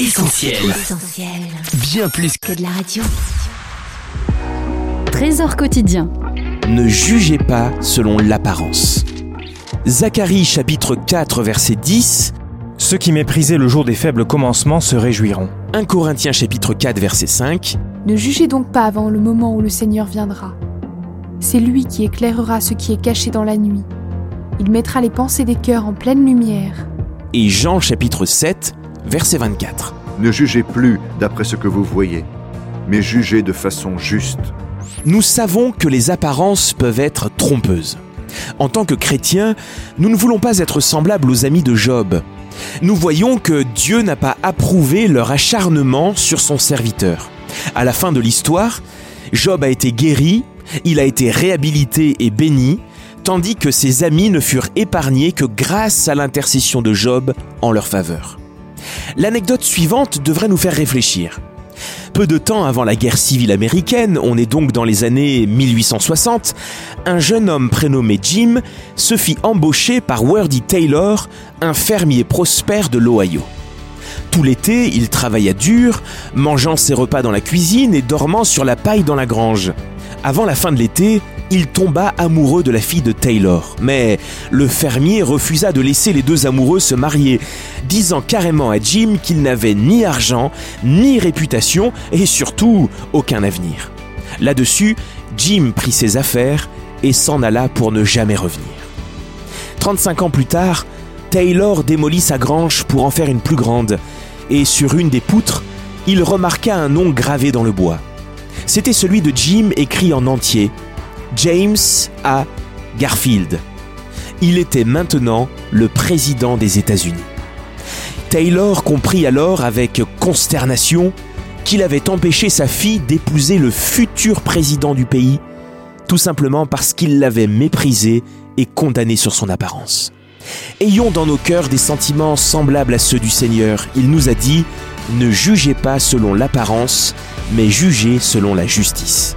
Essentiel. Essentiel. Bien plus Que de la radio. Trésor quotidien. Ne jugez pas selon l'apparence. Zacharie chapitre 4 verset 10, Ceux qui méprisaient le jour des faibles commencements se réjouiront. 1 Corinthiens chapitre 4 verset 5, Ne jugez donc pas avant le moment où le Seigneur viendra. C'est lui qui éclairera ce qui est caché dans la nuit. Il mettra les pensées des cœurs en pleine lumière. et Jean chapitre 7 verset 24. Ne jugez plus d'après ce que vous voyez, mais jugez de façon juste. Nous savons que les apparences peuvent être trompeuses. En tant que chrétiens, nous ne voulons pas être semblables aux amis de Job. Nous voyons que Dieu n'a pas approuvé leur acharnement sur son serviteur. À la fin de l'histoire, Job a été guéri, il a été réhabilité et béni, tandis que ses amis ne furent épargnés que grâce à l'intercession de Job en leur faveur. L'anecdote suivante devrait nous faire réfléchir. Peu de temps avant la guerre civile américaine, on est donc dans les années 1860, un jeune homme prénommé Jim se fit embaucher par Wordy Taylor, un fermier prospère de l'Ohio. Tout l'été, il travailla dur, mangeant ses repas dans la cuisine et dormant sur la paille dans la grange. Avant la fin de l'été, il tomba amoureux de la fille de Taylor. Mais le fermier refusa de laisser les deux amoureux se marier, disant carrément à Jim qu'il n'avait ni argent, ni réputation et surtout aucun avenir. Là-dessus, Jim prit ses affaires et s'en alla pour ne jamais revenir. 35 ans plus tard, Taylor démolit sa grange pour en faire une plus grande, et sur une des poutres, il remarqua un nom gravé dans le bois. C'était celui de Jim écrit en entier, James A. Garfield. Il était maintenant le président des États-Unis. Taylor comprit alors avec consternation qu'il avait empêché sa fille d'épouser le futur président du pays, tout simplement parce qu'il l'avait méprisé et condamné sur son apparence. Ayons dans nos cœurs des sentiments semblables à ceux du Seigneur. Il nous a dit, ne jugez pas selon l'apparence, mais jugez selon la justice.